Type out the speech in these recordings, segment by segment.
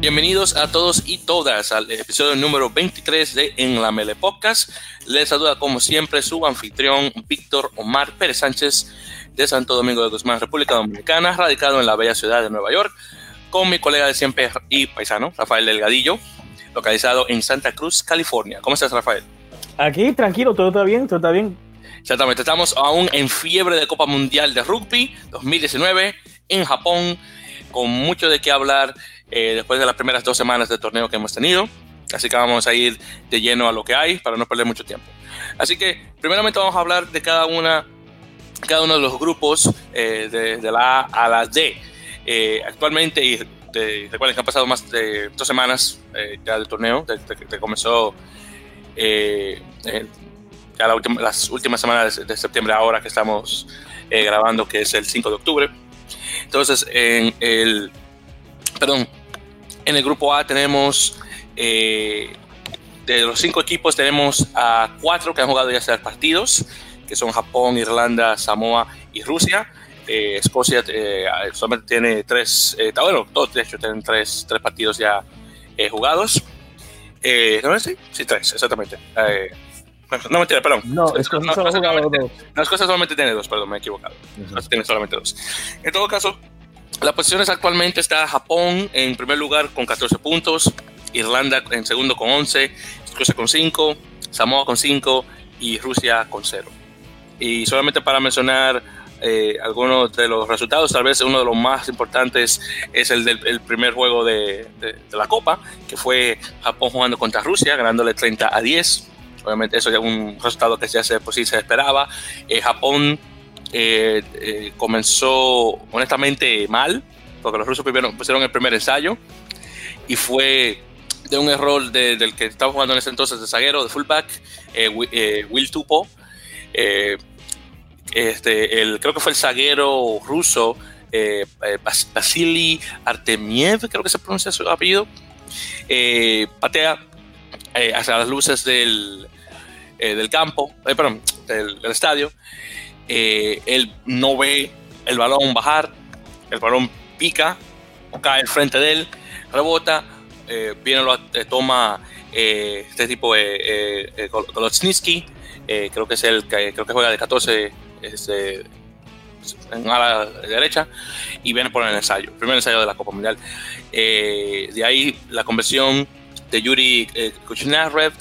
Bienvenidos a todos y todas al episodio número 23 de En la Mele Podcast. Les saluda como siempre su anfitrión Víctor Omar Pérez Sánchez de Santo Domingo de Guzmán, República Dominicana, radicado en la bella ciudad de Nueva York, con mi colega de siempre y paisano, Rafael Delgadillo, localizado en Santa Cruz, California. ¿Cómo estás, Rafael? Aquí, tranquilo, todo está bien, todo está bien. Exactamente, estamos aún en fiebre de Copa Mundial de Rugby 2019 en Japón, con mucho de qué hablar eh, después de las primeras dos semanas de torneo que hemos tenido. Así que vamos a ir de lleno a lo que hay para no perder mucho tiempo. Así que, primeramente, vamos a hablar de cada, una, cada uno de los grupos eh, de, la A a la D. Eh, actualmente, y recuerden que han pasado más de dos semanas ya del torneo, que comenzó ya la las últimas semanas de, de, septiembre, ahora que estamos grabando, que es el 5 de octubre. Entonces, en el. Perdón, en el grupo A tenemos, eh, de los cinco equipos, tenemos a cuatro que han jugado ya seis partidos, que son Japón, Irlanda, Samoa y Rusia. Eh, Escocia eh, solamente tiene tres, bueno, todos de hecho tienen tres, tres partidos ya jugados. ¿No sí? Sí, tres, exactamente. No, mentira, perdón. No, Escocia solo ha jugado dos. No, Escocia solamente tiene dos, perdón, me he equivocado. Escocia tiene solamente dos. En todo caso, las posiciones actualmente está Japón en primer lugar con 14 puntos, Irlanda en segundo con 11, Escocia con 5, Samoa con 5 y Rusia con 0. Y solamente para mencionar eh, algunos de los resultados, tal vez uno de los más importantes es el del primer juego de, la Copa, que fue Japón jugando contra Rusia, ganándole 30 a 10. Obviamente eso es un resultado que ya se, pues se esperaba. Eh, Japón eh, eh, comenzó honestamente mal, porque los rusos primero pusieron el primer ensayo y fue de un error del que estaba jugando en ese entonces de zaguero, de fullback, eh, Will Tupo. este, el, creo que fue el zaguero ruso Vasily Artemiev, creo que se pronuncia su apellido, patea hacia las luces del, del campo, perdón, del, estadio eh, él no ve el balón bajar, el balón pica, cae al frente de él, rebota, eh, viene lo eh, toma este tipo de eh, creo que es el que creo que juega de 14 este, en ala derecha y viene por el ensayo, primer ensayo de la Copa Mundial. de ahí la conversión de Yuri Kuchnarev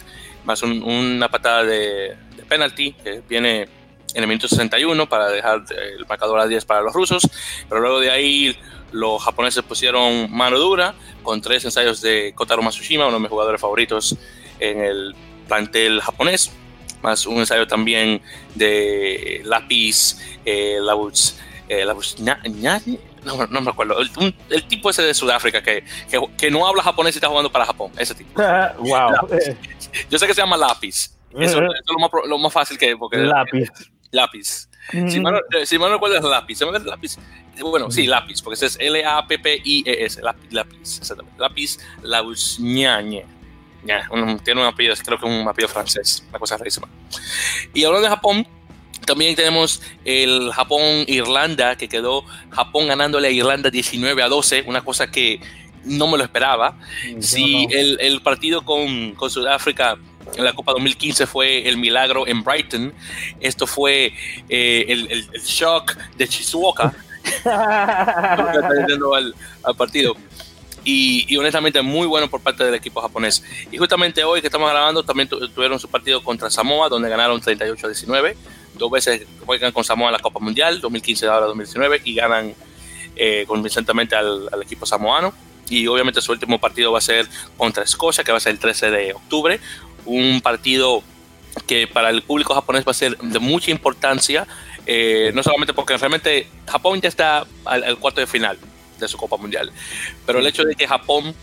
más una patada de, de penalty que viene en el minuto 61 para dejar el marcador a 10 para los rusos, pero luego de ahí los japoneses pusieron mano dura con tres ensayos de Kotaro Matsushima, uno de mis jugadores favoritos en el plantel japonés, más un ensayo también de Lapis eh, eh no, no, me acuerdo, el, tipo ese de Sudáfrica que, que, no habla japonés y está jugando para Japón, ese tipo. wow. Yo sé que se llama Lapis. Eso, es lo más, lo más, fácil que... Porque lápiz lápiz. Si, mal, si no recuerdo es lápiz. ¿Se me lápiz? Bueno, sí, lápiz, porque es L-A-P-P-I-E-S, lápiz, lápiz, exactamente. Lápiz Lausñañe. tiene un apellido, creo que un apellido francés, una cosa rarísima. Y hablando de Japón, también tenemos el Japón-Irlanda, que quedó Japón ganándole a Irlanda 19 a 12, una cosa que no me lo esperaba. si el, el, partido con, con Sudáfrica en la Copa 2015 fue el milagro en Brighton. Esto fue eh, el, el, shock de Shizuoka. al, al partido. Y, y, honestamente muy bueno por parte del equipo japonés. Y justamente hoy que estamos grabando también tuvieron su partido contra Samoa, donde ganaron 38 a 19. Dos veces juegan con Samoa en la Copa Mundial, 2015 ahora 2019, y ganan eh, convincentemente al, al, equipo samoano. Y obviamente su último partido va a ser contra Escocia, que va a ser el 13 de octubre. Un partido que para el público japonés va a ser de mucha importancia, eh, no solamente porque realmente Japón ya está al, cuarto de final de su Copa Mundial, pero el hecho de que Japón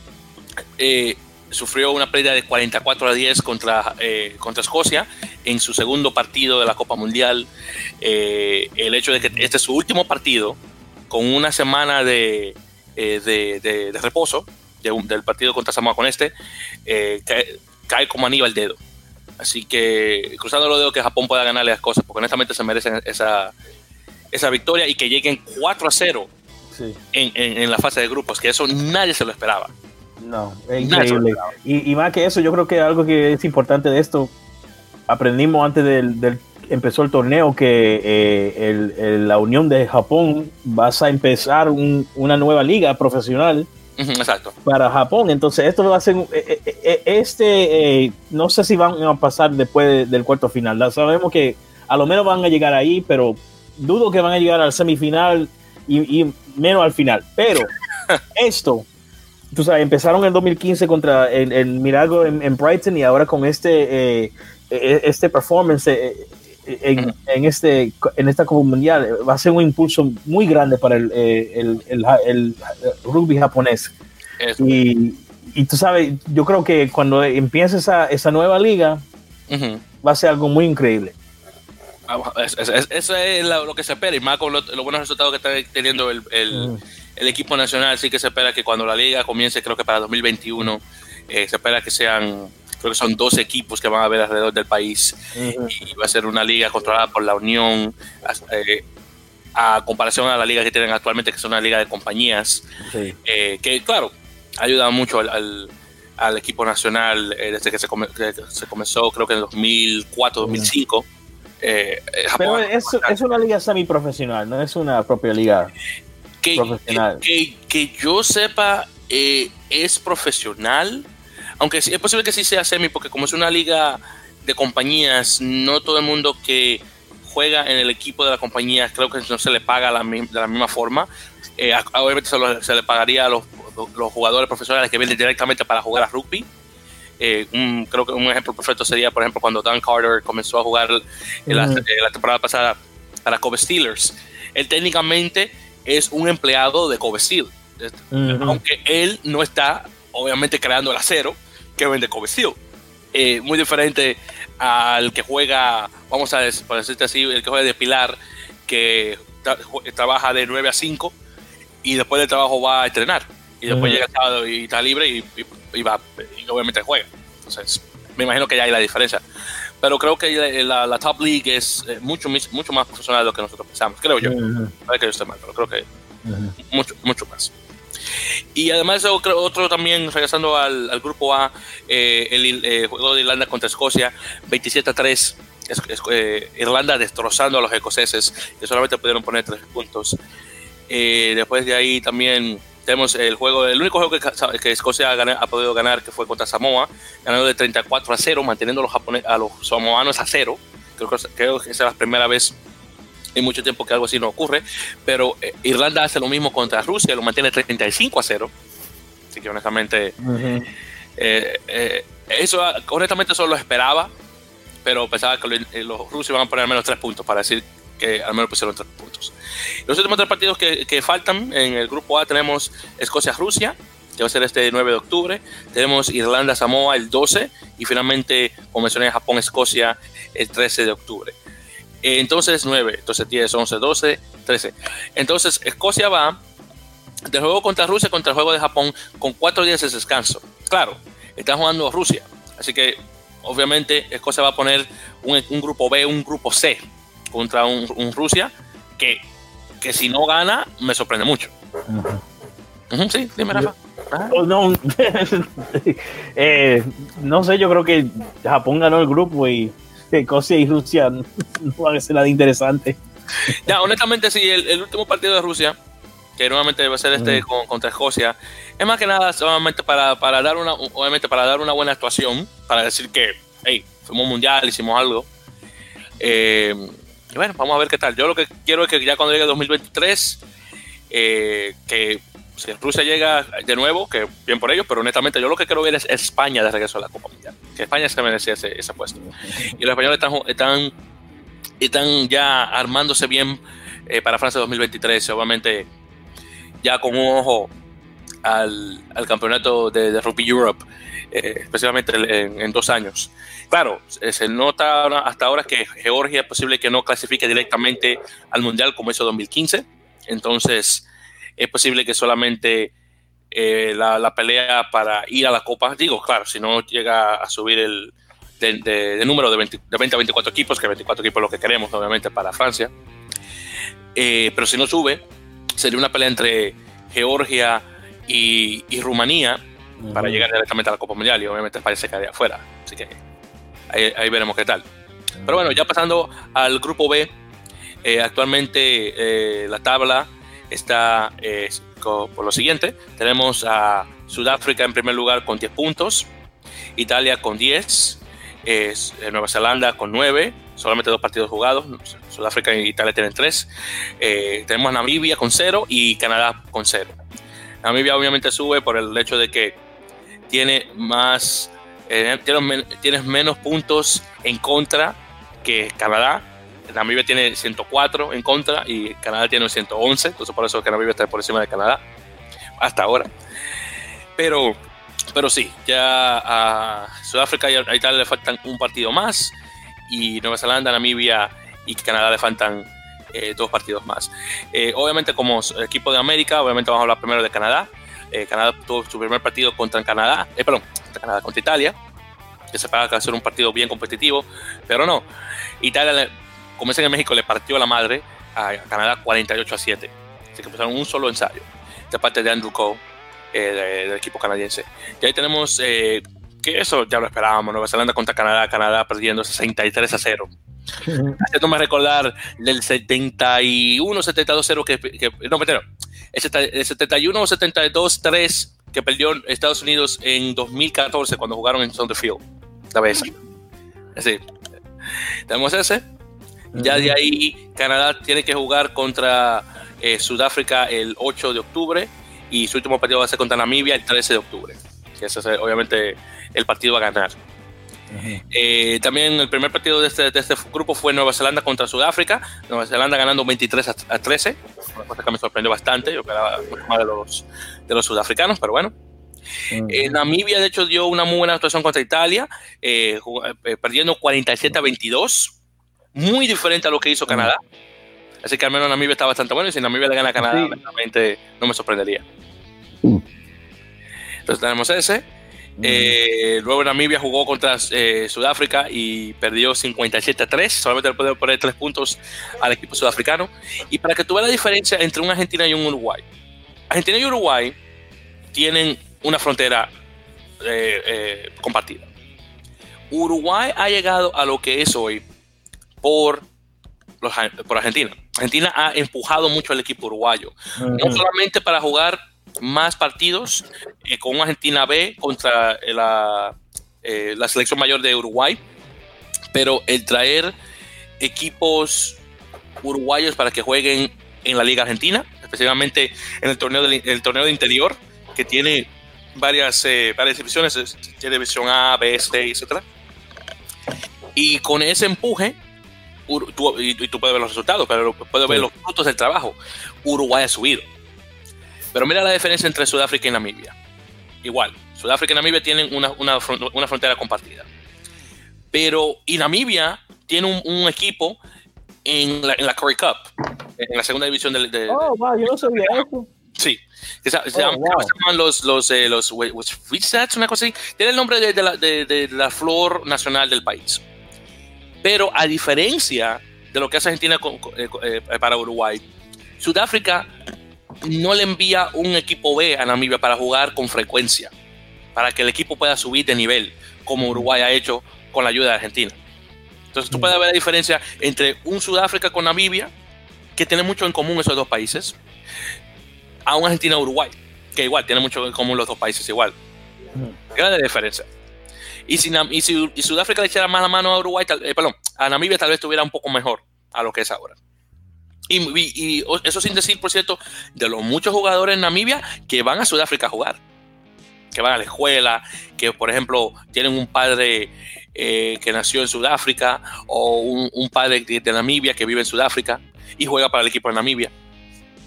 eh, sufrió una pérdida de 44 a 10 contra, eh, contra Escocia en su segundo partido de la Copa Mundial, el hecho de que este es su último partido con una semana de, de, reposo del partido contra Samoa con este, cae como anillo al dedo. Así que cruzando los dedos que Japón pueda ganarle las cosas, porque honestamente se merecen esa, esa victoria y que lleguen 4 a 0 en, la fase de grupos, que eso nadie se lo esperaba. No, es increíble. Y, más que eso, yo creo que algo que es importante de esto, aprendimos antes del, empezó el torneo que eh, la Unión de Japón va a empezar una nueva liga profesional. Exacto. Para Japón, entonces esto va a ser eh, eh, este, no sé si van a pasar después del cuarto final. Sabemos que a lo menos van a llegar ahí, pero dudo que van a llegar al semifinal y, menos al final. Pero esto, tú sabes, empezaron en 2015 contra el, el Milagro en, Brighton y ahora con este, eh, e, este performance eh, en, en, este, en esta Copa Mundial va a ser un impulso muy grande para el, eh, el, el rugby japonés. Y, y, tú sabes, yo creo que cuando empiece esa, esa nueva liga, va a ser algo muy increíble. Eso es, lo que se espera, y más con los buenos resultados que está teniendo el, el, equipo nacional, sí que se espera que cuando la liga comience, creo que para 2021, eh, se espera que sean, creo que son dos equipos que van a haber alrededor del país, y va a ser una liga controlada por la Unión, eh, a comparación a la liga que tienen actualmente, que es una liga de compañías, eh, que claro, ayuda mucho al, al, equipo nacional desde que se, se, comenzó, creo que en 2004, 2005. Eh, eh, Pero es, es, una liga semiprofesional, no es una propia liga que, profesional. Que, yo sepa, eh, es profesional, aunque es posible que sí sea semi, porque como es una liga de compañías, no todo el mundo que juega en el equipo de la compañía creo que no se le paga la, de la misma forma. obviamente se, le pagaría a los, los jugadores profesionales que vienen directamente para jugar a rugby eh, creo que un ejemplo perfecto sería, por ejemplo, cuando Dan Carter comenzó a jugar en la, temporada pasada para Kobe Steelers. Él técnicamente es un empleado de Kobe Steel, aunque él no está, obviamente, creando el acero que vende Kobe Steel. Eh, muy diferente al que juega, vamos a decir, decirte así, el que juega de pilar, que trabaja de 9 a 5 y después del trabajo va a entrenar. Y después llega el sábado y está libre y y, va, y obviamente juega. Entonces, me imagino que ya hay la diferencia. Pero creo que la, Top League es eh, mucho, mucho más profesional de lo que nosotros pensamos, creo yo. Uh que yo esté mal, pero creo que mucho, mucho más. Y además, otro, otro también, regresando al, grupo A, eh, el, eh, juego de Irlanda contra Escocia, 27 a 3. Irlanda destrozando a los escoceses, que solamente pudieron poner 3 puntos. después de ahí también tenemos el juego, el único juego que, que Escocia ha, podido ganar, que fue contra Samoa, ganando de 34 a 0, manteniendo a los, a los samoanos a 0. Creo, creo que esa es la primera vez en mucho tiempo que algo así no ocurre. Pero eh, Irlanda hace lo mismo contra Rusia, lo mantiene 35 a 0. Así que honestamente, eh, eh, eso honestamente eso lo esperaba, pero pensaba que los rusos iban a poner al menos 3 puntos para decir que al menos pusieron 3 puntos. Los últimos tres partidos que, que faltan en el grupo A tenemos Escocia-Rusia, que va a ser este 9 de octubre. Tenemos Irlanda-Samoa el 12 y finalmente, como mencioné, Japón-Escocia el 13 de octubre. Entonces 9, entonces 10, 11, 12, 13. Entonces Escocia va del juego contra Rusia contra el juego de Japón con cuatro días de descanso. Claro, están jugando Rusia, así que obviamente Escocia va a poner un, un grupo B, un grupo C contra un, un Rusia que que si no gana, me sorprende mucho. sí, dime, Rafa. Oh, no, eh, no sé, yo creo que Japón ganó el grupo y Escocia y Rusia no van a ser nada interesante. Ya, honestamente, sí, el, último partido de Rusia, que nuevamente va a ser este contra Escocia, es más que nada solamente para, para, dar una, obviamente para dar una buena actuación, para decir que, hey, fuimos mundial, hicimos algo. Eh, bueno, vamos a ver qué tal. Yo lo que quiero es que ya cuando llegue 2023, eh, que si Rusia llega de nuevo, que bien por ellos, pero honestamente yo lo que quiero ver es España de regreso a la Copa Mundial. Que España se merece ese, puesto. Y los españoles están, están, están ya armándose bien eh, para Francia 2023. Obviamente, ya con un ojo al, campeonato de, Rugby Europe, eh, especialmente en, en, dos años. Claro, se nota hasta ahora que Georgia es posible que no clasifique directamente al Mundial como hizo 2015. Entonces, es posible que solamente eh, la, pelea para ir a la Copa, digo, claro, si no llega a subir el de, número de 20, de 20, a 24 equipos, que 24 equipos es lo que queremos, obviamente, para Francia. Eh, pero si no sube, sería una pelea entre Georgia y, Rumanía para llegar directamente a la Copa Mundial y obviamente España se quedaría afuera. Así que ahí, veremos qué tal. Pero bueno, ya pasando al grupo B, eh, actualmente eh, la tabla está por lo siguiente. Tenemos a Sudáfrica en primer lugar con 10 puntos, Italia con 10, es, Nueva Zelanda con 9, solamente dos partidos jugados. Sudáfrica y Italia tienen 3. Eh, tenemos Namibia con 0 y Canadá con 0. Namibia obviamente sube por el hecho de que tiene más, eh, menos puntos en contra que Canadá. Namibia tiene 104 en contra y Canadá tiene 111, entonces por eso que Namibia está por encima de Canadá hasta ahora. Pero pero sí, ya a Sudáfrica y a Italia le faltan un partido más y Nueva Zelanda, Namibia y Canadá le faltan eh, dos partidos más. Eh, obviamente como equipo de América, obviamente vamos a hablar primero de Canadá. Eh, Canadá tuvo su primer partido contra Canadá, perdón, contra Canadá, contra Italia, que se paga que hacer un partido bien competitivo, pero no. Italia, como es en México, le partió la madre a Canadá 48 a 7. Así que pusieron un solo ensayo de parte de Andrew Cole eh, del equipo canadiense. Y ahí tenemos que eso ya lo esperábamos, Nueva Zelanda contra Canadá, Canadá perdiendo 63 a 0. Haciéndome recordar del 71-72-0 que, que, no, mentira, el 71-72-3 que perdió Estados Unidos en 2014 cuando jugaron en Field. La vez. Así. Tenemos ese. Ya de ahí Canadá tiene que jugar contra eh, Sudáfrica el 8 de octubre y su último partido va a ser contra Namibia el 13 de octubre. Que ese es obviamente el partido a ganar. Eh, también el primer partido de este, de este, grupo fue Nueva Zelanda contra Sudáfrica. Nueva Zelanda ganando 23 a, 13. Una cosa que me sorprendió bastante. Yo esperaba mucho más de los, de los sudafricanos, pero bueno. Eh, Namibia, de hecho, dio una muy buena actuación contra Italia, eh, perdiendo 47 a 22. Muy diferente a lo que hizo Canadá. Así que al menos Namibia está bastante bueno. Y si Namibia le gana a Canadá, realmente no me sorprendería. Entonces tenemos ese. Eh, luego Namibia jugó contra eh, Sudáfrica y perdió 57 a 3. Solamente le puede poner 3 puntos al equipo sudafricano. Y para que tú veas la diferencia entre un Argentina y un Uruguay. Argentina y Uruguay tienen una frontera eh, compartida. Uruguay ha llegado a lo que es hoy por, por Argentina. Argentina ha empujado mucho al equipo uruguayo. No solamente para jugar más partidos eh, con Argentina B contra la, eh, la, selección mayor de Uruguay, pero el traer equipos uruguayos para que jueguen en la Liga Argentina, especialmente en el torneo de, el torneo de interior, que tiene varias, eh, varias divisiones, tiene división A, B, C, etc. Y con ese empuje, y, tú puedes ver los resultados, pero puedes ver los frutos del trabajo. Uruguay ha subido. Pero mira la diferencia entre Sudáfrica y Namibia. Igual, Sudáfrica y Namibia tienen una, una, una frontera compartida. Pero, y Namibia tiene un, equipo en la, en la, Curry Cup, en la segunda división del. De, oh, wow, yo no sabía eso. Sí, se, se, oh, llaman, los, los, eh, los, una cosa así. Tiene el nombre de, de, la, de, la, flor nacional del país. Pero a diferencia de lo que hace Argentina eh, eh, para Uruguay, Sudáfrica no le envía un equipo B a Namibia para jugar con frecuencia, para que el equipo pueda subir de nivel, como Uruguay ha hecho con la ayuda de Argentina. Entonces tú puedes ver la diferencia entre un Sudáfrica con Namibia, que tiene mucho en común esos dos países, a un Argentina-Uruguay, que igual tiene mucho en común los dos países igual. Gran diferencia. Y si, y Sudáfrica le echara más la mano a Uruguay, eh, perdón, a Namibia tal vez estuviera un poco mejor a lo que es ahora. Y, eso sin decir, por cierto, de los muchos jugadores en Namibia que van a Sudáfrica a jugar, que van a la escuela, que por ejemplo tienen un padre eh, que nació en Sudáfrica o un, padre de, Namibia que vive en Sudáfrica y juega para el equipo de Namibia.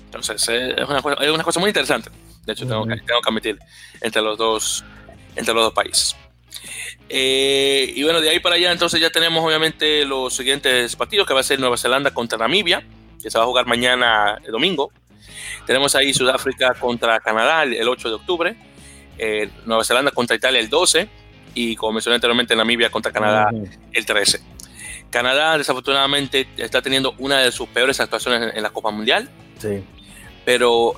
Entonces es una, cosa, es una cosa muy interesante. De hecho, tengo, que, tengo que admitir entre los dos, entre los dos países. Eh, y bueno, de ahí para allá entonces ya tenemos obviamente los siguientes partidos que va a ser Nueva Zelanda contra Namibia que se va a jugar mañana el domingo. Tenemos ahí Sudáfrica contra Canadá el 8 de octubre, eh, Nueva Zelanda contra Italia el 12 y como mencioné anteriormente Namibia contra Canadá el 13. Canadá, desafortunadamente, está teniendo una de sus peores actuaciones en, la Copa Mundial. Sí. Pero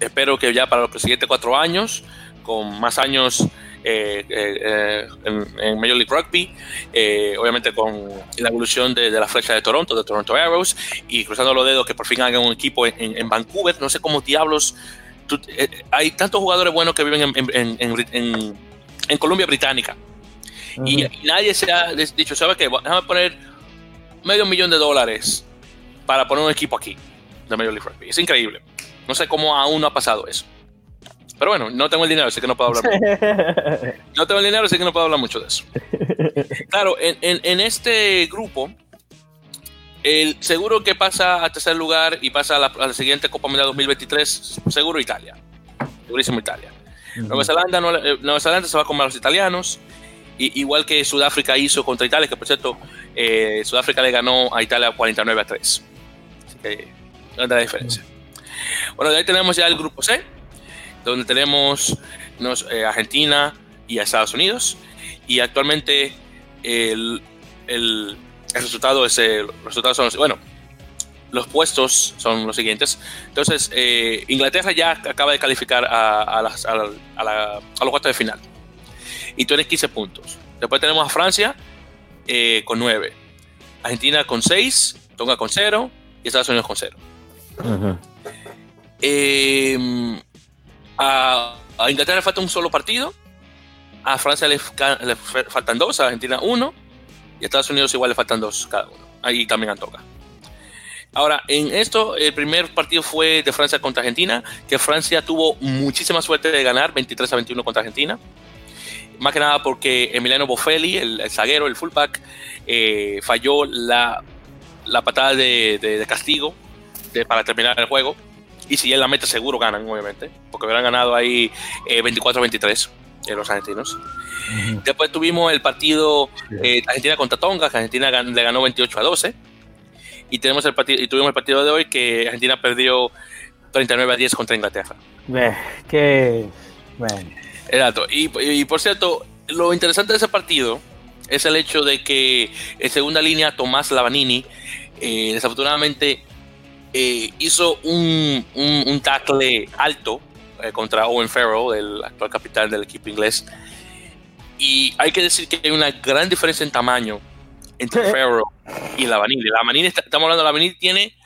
espero que ya para los siguientes cuatro años, con más años eh, eh, en, Major League Rugby, eh, obviamente con la evolución de, la flecha de Toronto, de Toronto Arrows, y cruzando los dedos que por fin hagan un equipo en, Vancouver. No sé cómo diablos. hay tantos jugadores buenos que viven en, Columbia Británica. y, nadie se ha dicho, ¿sabes qué? Déjame poner medio millón de dólares para poner un equipo aquí de Major League Rugby. Es increíble. No sé cómo aún no ha pasado eso. Pero bueno, no tengo el dinero, así que no puedo hablar. mucho. no tengo el dinero, así que no puedo hablar mucho de eso. Claro, en, este grupo, el seguro que pasa a tercer lugar y pasa a la, siguiente Copa Mundial 2023, seguro Italia. Segurísimo Italia. Nueva, Zelanda, eh, Nueva Zelanda se va a comer a los italianos, igual que Sudáfrica hizo contra Italia, que por cierto, eh, Sudáfrica le ganó a Italia 49 a 3. Así que, no la diferencia. Bueno, de ahí tenemos ya el grupo C donde tenemos eh, Argentina y a Estados Unidos. Y actualmente el, el, resultado es el, los resultados son bueno, los puestos son los siguientes. Entonces, eh, Inglaterra ya acaba de calificar a, a, las, a, la, los cuartos de final. Y tiene 15 puntos. Después tenemos a Francia eh, con 9. Argentina con 6. Tonga con 0. Y Estados Unidos con 0. A, Inglaterra le falta un solo partido. A Francia le, faltan dos, a Argentina uno. Y a Estados Unidos igual le faltan dos cada uno. Ahí también a toca. Ahora, en esto, el primer partido fue de Francia contra Argentina, que Francia tuvo muchísima suerte de ganar 23 a 21 contra Argentina. Más que nada porque Emiliano Boffelli, el, zaguero, el fullback, eh, falló la, la patada de, castigo para terminar el juego y si él la mete, seguro ganan, obviamente, porque hubieran ganado ahí 24-23 eh, los argentinos. Después tuvimos el partido eh, Argentina contra Tonga, que Argentina le ganó 28 a 12. Y, tenemos el partido, y tuvimos el partido de hoy que Argentina perdió 39 a 10 contra Inglaterra. que. Bueno. Exacto. Y, y, por cierto, lo interesante de ese partido es el hecho de que en segunda línea Tomás Lavanini, eh, desafortunadamente, eh, hizo un, un, tackle alto eh, contra Owen Farrell, el actual capitán del equipo inglés. Y hay que decir que hay una gran diferencia en tamaño entre Farrell y Lavanini. Lavanini, estamos hablando, Lavanini tiene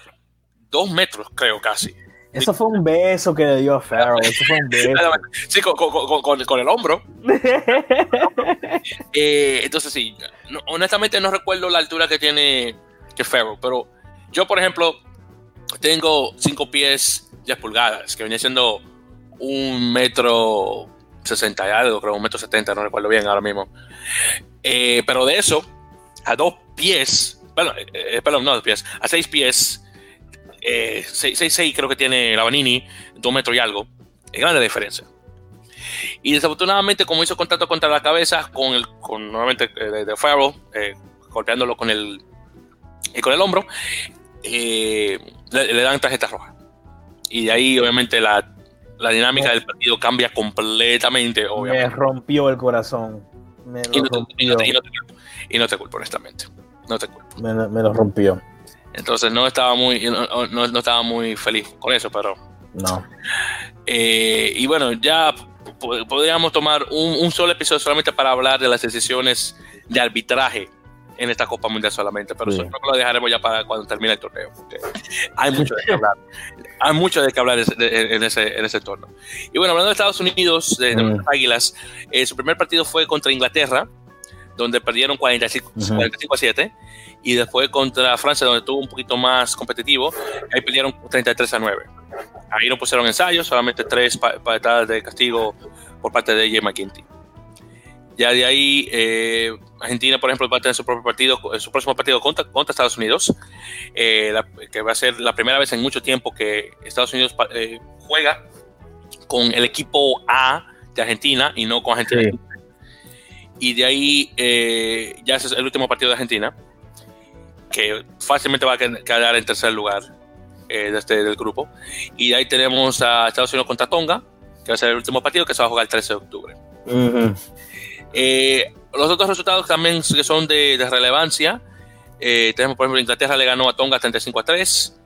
dos metros, creo, casi. Eso fue un beso que le dio a Farrell. Eso fue un beso. Sí, con, con, con, el hombro. Eh, entonces, sí, honestamente no recuerdo la altura que tiene que Farrell, pero yo, por ejemplo, tengo 5 pies 10 pulgadas, que venía siendo un metro 60 y algo, creo, un metro 70, no recuerdo bien ahora mismo. Eh, pero de eso, a dos pies, bueno, eh, eh, perdón, no a dos pies, a seis pies, 6, 6, creo que tiene la Vanini, dos metros y algo, es grande la diferencia. Y desafortunadamente, como hizo contacto contra la cabeza, con el, con nuevamente de, de Farrell, golpeándolo con el, con el hombro, eh, le, dan tarjeta roja. Y de ahí, obviamente, la, la dinámica del partido cambia completamente. Me rompió el corazón. Me y, no te, y, no te, y, no te, culpo, honestamente. No te culpo. Me, me lo rompió. Entonces no estaba muy, no, no, estaba muy feliz con eso, pero. No. Eh, y bueno, ya podríamos tomar un, un, solo episodio solamente para hablar de las decisiones de arbitraje en esta Copa Mundial solamente, pero eso lo dejaremos ya para cuando termine el torneo, porque hay mucho de qué hablar. hay mucho de qué hablar en ese, en ese torneo. Y bueno, hablando de Estados Unidos, de, las mm. Águilas, eh, su primer partido fue contra Inglaterra, donde perdieron 45, 45 a 7, y después contra Francia, donde estuvo un poquito más competitivo, ahí perdieron 33 a 9. Ahí no pusieron ensayos, solamente tres patadas de castigo por parte de J. McKinney. Ya de ahí, eh, Argentina, por ejemplo, va a tener su propio partido, su próximo partido contra, contra Estados Unidos, eh, que va a ser la primera vez en mucho tiempo que Estados Unidos eh, juega con el equipo A de Argentina y no con Argentina. Y de ahí, ya ese es el último partido de Argentina, que fácilmente va a quedar en tercer lugar de este, del grupo. Y de ahí tenemos a Estados Unidos contra Tonga, que va a ser el último partido que se va a jugar el 13 de octubre. Uh eh, los otros resultados también que son de, de relevancia. Eh, tenemos, por ejemplo, Inglaterra le ganó a Tonga 35 a 3.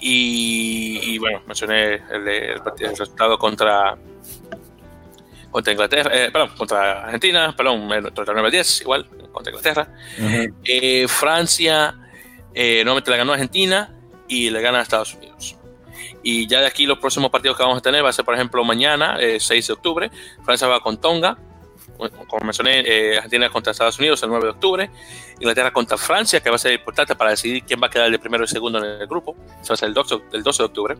Y, y bueno, mencioné el, el, el, resultado contra, contra Inglaterra, eh, perdón, contra Argentina, perdón, 39 a 10, igual, contra Inglaterra. Uh -huh. eh, Francia eh, nuevamente le ganó a Argentina y le gana a Estados Unidos. Y ya de aquí los próximos partidos que vamos a tener va a ser, por ejemplo, mañana, eh, 6 de octubre, Francia va con Tonga, como mencioné, eh, Argentina contra Estados Unidos el 9 de octubre, Inglaterra contra Francia, que va a ser importante para decidir quién va a quedar de primero y segundo en el grupo, eso va a ser el 12, el 12 de octubre.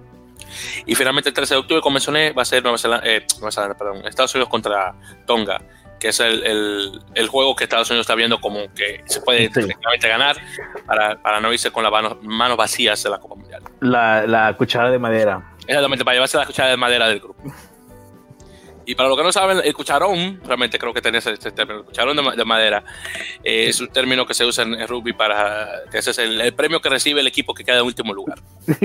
Y finalmente el 13 de octubre, como mencioné, va a ser Nueva Zelanda, eh, Nueva Zelanda perdón, Estados Unidos contra Tonga, que es el, el, el, juego que Estados Unidos está viendo como que se puede sí. ganar para, para, no irse con las manos, manos, vacías de la Copa Mundial. La, la cuchara de madera. Exactamente, para llevarse la cuchara de madera del grupo. Y para los que no saben, el cucharón, realmente creo que tenés este término, el cucharón de, de madera, eh, es un término que se usa en, en, rugby para que ese es el, el, premio que recibe el equipo que queda en último lugar.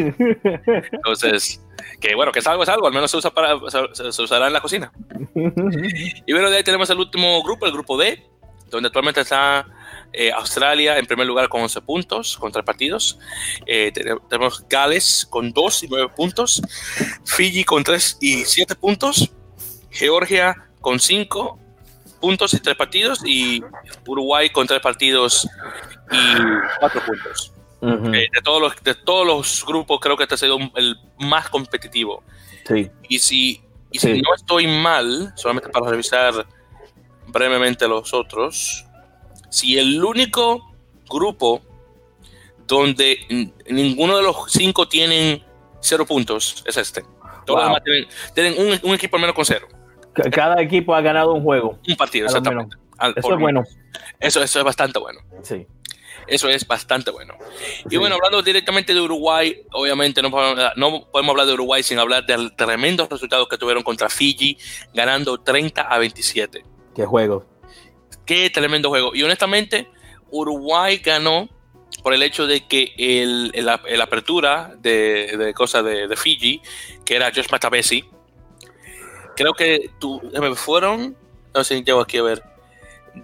Entonces, que bueno, que es algo, es algo, al menos se, usa para, se, se usará en la cocina. y bueno, de ahí tenemos el último grupo, el grupo D, donde actualmente está eh, Australia en primer lugar con 11 puntos contra partidos. Eh, tenemos Gales con 2 y 9 puntos. Fiji con 3 y 7 puntos. Georgia con 5 puntos y 3 partidos. Y Uruguay con 3 partidos y 4 puntos. Uh -huh. eh, de, todos los, de todos los grupos, creo que este ha sido el más competitivo. Sí. Y si, y si no estoy mal, solamente para revisar brevemente los otros, si el único grupo donde ninguno de los cinco tienen cero puntos es este. Todos wow. los demás tienen, tienen un, un, equipo al menos con cero. Cada equipo ha ganado un juego. Un partido, exactamente. Al, eso es bueno. Eso, eso es bastante bueno. Sí. Eso es bastante bueno. Y bueno, hablando directamente de Uruguay, obviamente no podemos, no podemos, hablar de Uruguay sin hablar del tremendo resultado que tuvieron contra Fiji, ganando 30 a 27. Qué juego. Qué tremendo juego. Y honestamente, Uruguay ganó por el hecho de que el, el, el apertura de, de cosas de, de, Fiji, que era Josh Matabesi, creo que tu, fueron, no sé, llevo aquí a ver,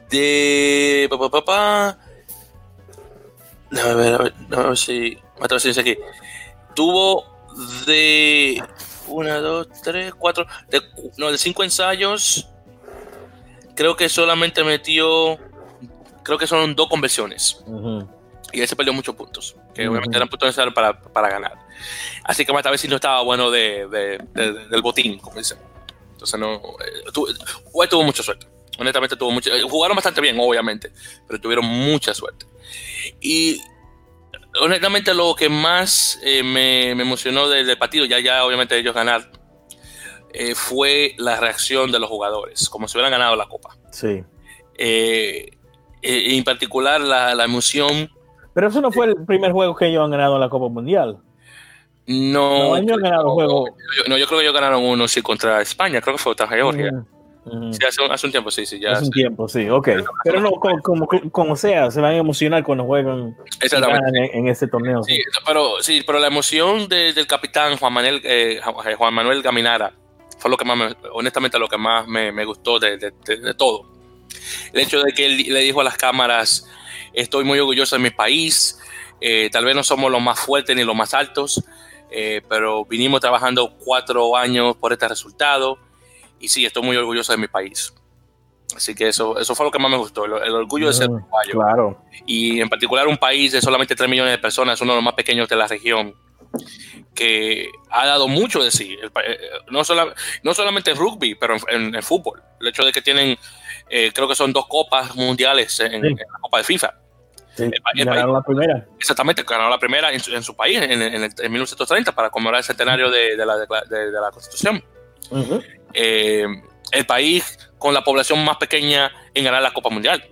de... Pa, pa, pa, a ver, a ver, a ver si dice aquí. Tuvo de... Una, dos, tres, cuatro, de, no, de cinco ensayos, creo que solamente metió, creo que son dos conversiones. Uh -huh. Y él se perdió muchos puntos, que uh -huh. obviamente eran puntos necesarios para, para ganar. Así que esta vez sí no estaba bueno de, de, de, del botín, como dicen. Entonces no, eh, tuvo, tuvo mucha suerte. Honestamente tuvo mucha, jugaron bastante bien, obviamente, pero tuvieron mucha suerte. Y honestamente lo que más eh, me, me, emocionó del, del, partido, ya, ya obviamente ellos ganar, eh, fue la reacción de los jugadores, como si hubieran ganado la copa. Sí. Eh, en particular la, la, emoción. Pero eso no fue el primer juego que ellos han ganado la Copa Mundial. No, no no, juego. Yo, no, yo creo que ellos ganaron uno sí contra España, creo que fue contra Georgia. Mm. Mm. Sí, hace, hace, un tiempo, sí, sí. Ya hace un tiempo, sí, ok. Pero, Pero no, como, como, como, sea, se van a emocionar cuando juegan Exactamente. En, en, ese torneo. Sí, pero, sí, pero la emoción de, del capitán Juan Manuel, eh, Juan Manuel Gaminara fue lo que más, me, honestamente, lo que más me, me gustó de, de, de, todo. El hecho de que él le dijo a las cámaras, estoy muy orgulloso de mi país, eh, tal vez no somos los más fuertes ni los más altos, eh, pero vinimos trabajando cuatro años por este resultado y sí, estoy muy orgulloso de mi país. Así que eso, eso fue lo que más me gustó, el, el orgullo de ser mm, uruguayo. Claro. Y en particular un país de solamente 3 millones de personas, uno de los más pequeños de la región, que ha dado mucho de sí, eh, no, sola, no solamente en rugby, pero en, en, en, fútbol. El hecho de que tienen, eh, creo que son dos copas mundiales en, sí. en la Copa de FIFA. Sí, el, el ganaron país, la primera. Exactamente, ganaron la primera en su, en su país en, en, 1930 para conmemorar el centenario de, de, la, de, de la, Constitución. Uh -huh. eh, el país con la población más pequeña en ganar la Copa Mundial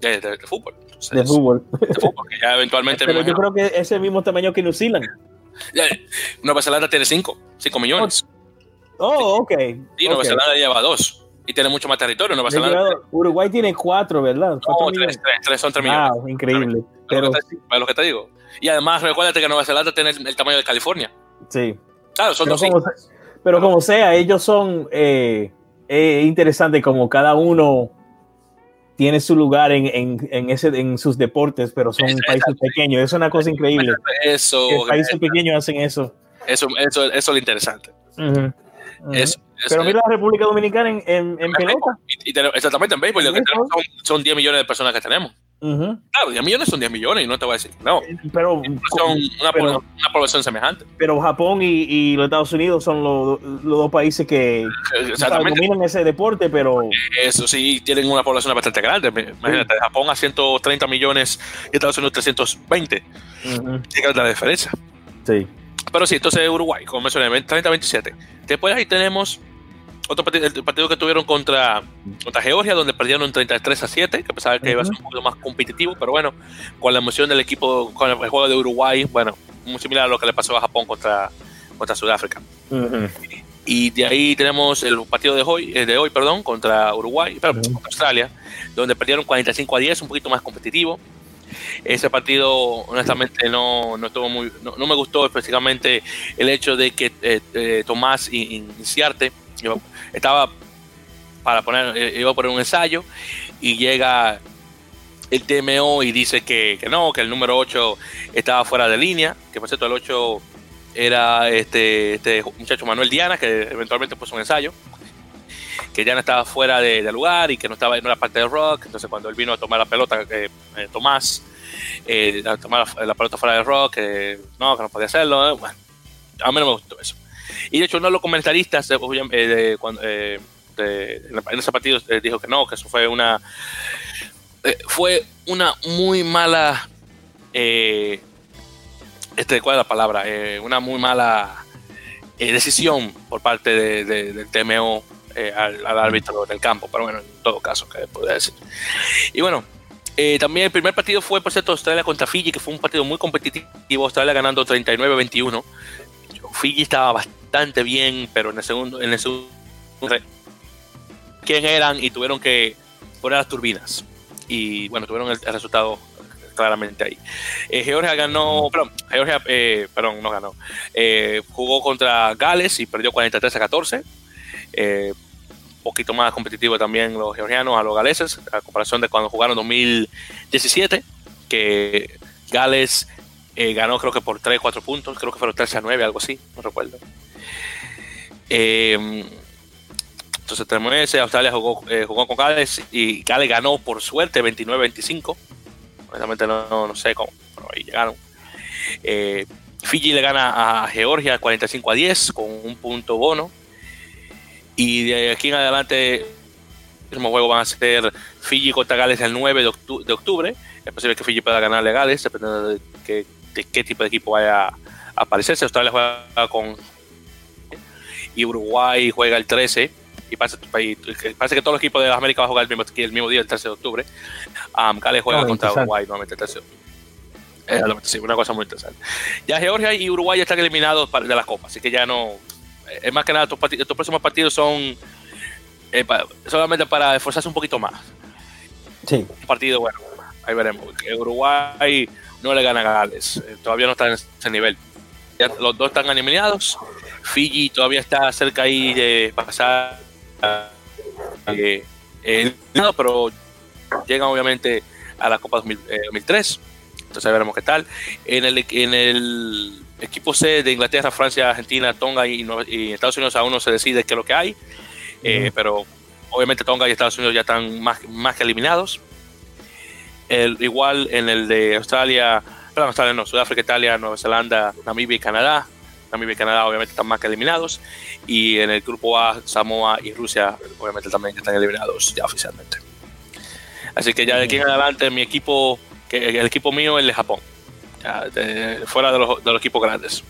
de, fútbol. Entonces, de fútbol. De fútbol, que ya eventualmente. Pero yo creo que ese mismo tamaño que New Zealand. Nueva Zelanda tiene 5, 5 millones. Oh, ok. Sí, Nueva okay. Zelanda lleva 2 y tiene mucho más territorio. Nueva Zelanda. Uruguay tiene 4, ¿verdad? No, 3, 3, 3, son 3 millones. Wow, increíble. Pero, pero, lo que te digo. Y además, recuérdate que Nueva Zelanda tiene el, el tamaño de California. Sí. Claro, son pero dos. Como, pero como sea, ellos son eh, eh, interesantes como cada uno tiene su lugar en, en, en, ese, en sus deportes, pero son países pequeños. Es una cosa increíble. Eso. Que países pequeños hacen eso. Eso, eso, eso es lo interesante. Pero mira la República Dominicana en, en, en pelota. Y, y exactamente, en béisbol. Lo que tenemos son, son 10 millones de personas que tenemos. Uh-huh. Claro, 10 millones son 10 millones y no te voy a decir. No, pero son una, pero, una población semejante. Pero Japón y, y, los Estados Unidos son los, los dos países que dominan ese deporte, pero. Eso sí, tienen una población bastante grande. Imagínate. Japón a 130 millones y Estados Unidos 320. Uh-huh. Llega la diferencia. Sí. Pero sí, entonces Uruguay, como mencioné, 30-27. Después ahí tenemos otro partido, el partido que tuvieron contra, contra Georgia, donde perdieron 33 a 7, que pensaba que uh -huh. iba a ser un poquito más competitivo, pero bueno, con la emoción del equipo, con el juego de Uruguay, bueno, muy similar a lo que le pasó a Japón contra, contra Sudáfrica. Uh -huh. Y de ahí tenemos el partido de hoy, de hoy perdón, contra Uruguay, pero, uh -huh. contra Australia, donde perdieron 45 a 10, un poquito más competitivo. Ese partido, honestamente, no, no estuvo muy. No, me gustó específicamente el hecho de que eh, eh, Tomás Inciarte estaba para poner, eh, iba a poner un ensayo y llega el TMO y dice que, que, no, que el número 8 estaba fuera de línea, que por cierto el 8 era este, este muchacho Manuel Diana, que eventualmente puso un ensayo, que ya no estaba fuera de, de, lugar y que no estaba no era parte del rock, entonces cuando él vino a tomar la pelota, eh, eh, Tomás, eh, a tomar la, la, pelota fuera del rock, no, que no podía hacerlo, bueno, a mí no me gustó eso. Y de hecho, uno de los comentaristas de, de, de, de en ese partido dijo que no, que eso fue una eh, fue una muy mala eh, este, ¿cuál es la palabra? Eh, una muy mala decisión por parte del TMO al, al, árbitro del campo, pero bueno, en todo caso, que podría decir. Y bueno, eh, también el primer partido fue, por cierto, Australia contra Fiji, que fue un partido muy competitivo. Australia ganando 39-21. Fiji estaba bastante bien, pero en el segundo, en el segundo, quién eran y tuvieron que poner las turbinas. Y bueno, tuvieron el, el resultado claramente ahí. Eh, Georgia ganó, perdón, Georgia, eh, perdón, no ganó. Eh, jugó contra Gales y perdió 43 a 14. Poquito más competitivo también los georgianos a los galeses, a comparación de cuando jugaron 2017, que Gales eh, ganó creo que por 3, 4 puntos, creo que fueron 13 a 9, algo así, no recuerdo. Eh, entonces tenemos ese, Australia jugó, eh, jugó con Gales y Gales ganó por suerte 29-25. Honestamente no, no, no, sé cómo, pero ahí llegaron. Eh, Fiji le gana a Georgia 45 a 10 con un punto bono. Y de aquí en adelante, el mismo juego van a ser Fiji contra Gales el 9 de, octu de octubre. Es posible que Fiji pueda ganarle a Gales, dependiendo de qué, de qué tipo de equipo vaya a aparecerse. Australia juega con. Y Uruguay juega el 13. Y parece, que todos los equipos de América van a jugar el mismo, el mismo día, el 13 de octubre. Um, Gales juega oh, contra Uruguay nuevamente el 13 de octubre. Sí, una cosa muy interesante. Ya Georgia y Uruguay ya están eliminados de la Copa, así que ya no. Es más que nada, estos, partidos, estos próximos partidos son eh, solamente para esforzarse un poquito más. Sí. Partido, bueno, ahí veremos. Uruguay no le gana a Gales, eh, todavía no está en ese nivel. Ya los dos están eliminados. Fiji todavía está cerca ahí de pasar. Eh, eliminado, pero llegan obviamente a la Copa 2000, eh, 2003. Entonces veremos qué tal. En el, en el equipo C de Inglaterra, Francia, Argentina, Tonga y, y Estados Unidos aún no se decide qué es lo que hay. Eh, pero obviamente Tonga y Estados Unidos ya están más, más que eliminados. El, igual en el de Australia, perdón, Australia no, Sudáfrica, Italia, Nueva Zelanda, Namibia y Canadá. Namibia y Canadá obviamente están más que eliminados. Y en el grupo A, Samoa y Rusia obviamente también están eliminados ya oficialmente. Así que ya de aquí en adelante mi equipo, que el equipo mío es el de Japón. Ya de, fuera de los, de los, equipos grandes.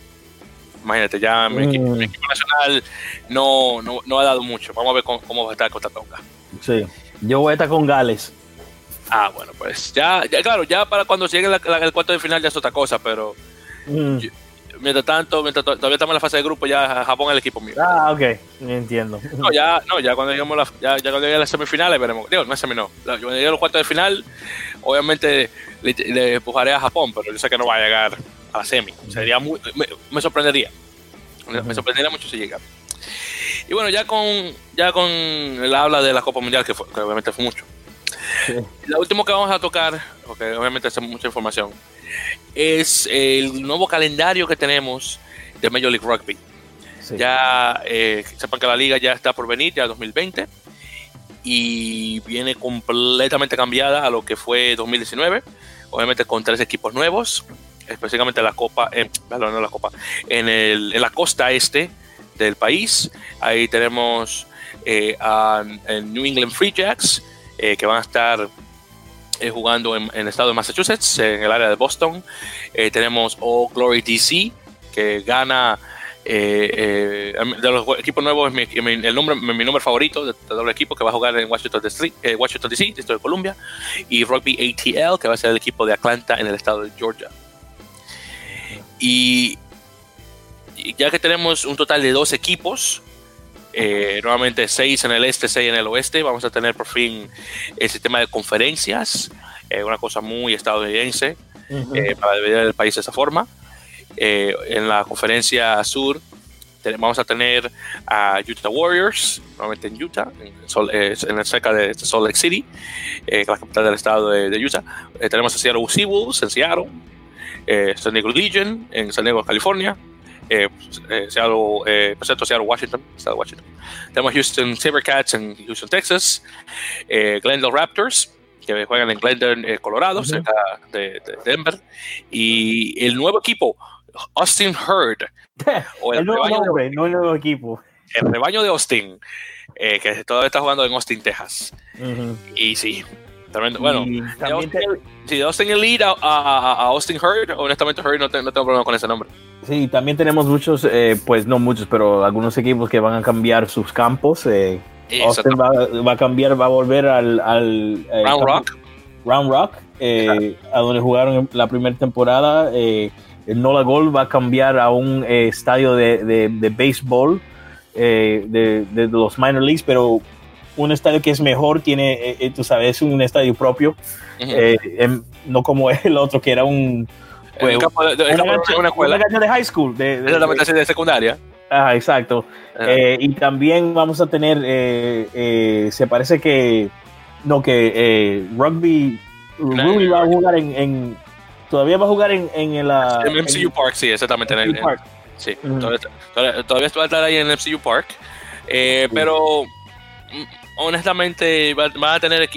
Imagínate, ya mi, equipo, mi equipo nacional no, no, no, ha dado mucho. Vamos a ver cómo, cómo va a estar Costa Tonga. Sí, yo voy a estar con Gales. Ah, bueno, pues ya, ya claro, ya para cuando llegue la, la, el cuarto de final ya es otra cosa, pero mm. yo, mientras tanto, mientras todavía estamos en la fase de grupo, ya Japón es el equipo mío. Ah, ok, entiendo. No, ya, no, ya cuando lleguemos la, ya, ya cuando llegue a las semifinales veremos. Digo, no es semi, no. Cuando llegue a los cuartos de final, obviamente le, le, empujaré a Japón, pero yo sé que no va a llegar a la semi. Sería muy, me, me sorprendería. Uh -huh. Me sorprendería mucho si llega. Y bueno, ya con, ya con el habla de la Copa Mundial, que, fue, que obviamente fue mucho. Lo último que vamos a tocar, porque obviamente es mucha información, es el nuevo calendario que tenemos de Major League Rugby. Ya eh, sepan que la liga ya está por venir, ya 2020, y viene completamente cambiada a lo que fue 2019, obviamente con tres equipos nuevos, específicamente la Copa, eh, no la Copa, en, el, en la costa este del país. Ahí tenemos eh, a, New England Free Jacks, eh, que van a estar eh, jugando en, el estado de Massachusetts, en el área de Boston. tenemos All Glory DC, que gana de los equipos nuevos, mi, el nombre, mi, favorito de, todo el equipo que va a jugar en Washington, Washington DC, Distrito de Columbia, y Rugby ATL, que va a ser el equipo de Atlanta en el estado de Georgia. Y ya que tenemos un total de dos equipos, eh, nuevamente seis en el este, seis en el oeste, vamos a tener por fin el sistema de conferencias, eh, una cosa muy estadounidense eh, para dividir el país de esa forma. en la conferencia sur vamos a tener a Utah Warriors, nuevamente en Utah, en, el cerca de Salt Lake City, la capital del estado de, Utah. tenemos a Seattle Seawolves en Seattle, San Diego Legion en San Diego, California, eh, eh, Seattle, eh, Seattle, Washington, Washington. Tenemos Houston Sabercats en Houston, Texas, eh, Glendale Raptors, que juegan en Glendale, Colorado, cerca de, Denver, y el nuevo equipo, Austin Herd. o el, nuevo nombre, no el nuevo equipo. El rebaño de Austin, que todavía está jugando en Austin, Texas. Y sí, bueno, si Austin Elite a, a, a, Austin Herd, honestamente Herd no, no tengo problema con ese nombre. Sí, también tenemos muchos, eh, pues no muchos, pero algunos equipos que van a cambiar sus campos. Eh, Austin va, a cambiar, va a volver al, al eh, Round Rock, Round Rock a donde jugaron la primera temporada. el Nola Gold va a cambiar a un estadio de, de, de béisbol de, de, los minor leagues, pero un estadio que es mejor, tiene, tú sabes, un estadio propio, em, no como el otro que era un pues, una, escuela. de high school. De, de, de secundaria. Ah, exacto. Eh, y también vamos a tener, eh, eh, se parece que, no, que rugby, rugby va a jugar en, todavía va a jugar en, en la... En MCU Park, sí, exactamente. En el, Park. sí, todavía, todavía, va a estar ahí en MCU Park. Pero mm, honestamente van, a tener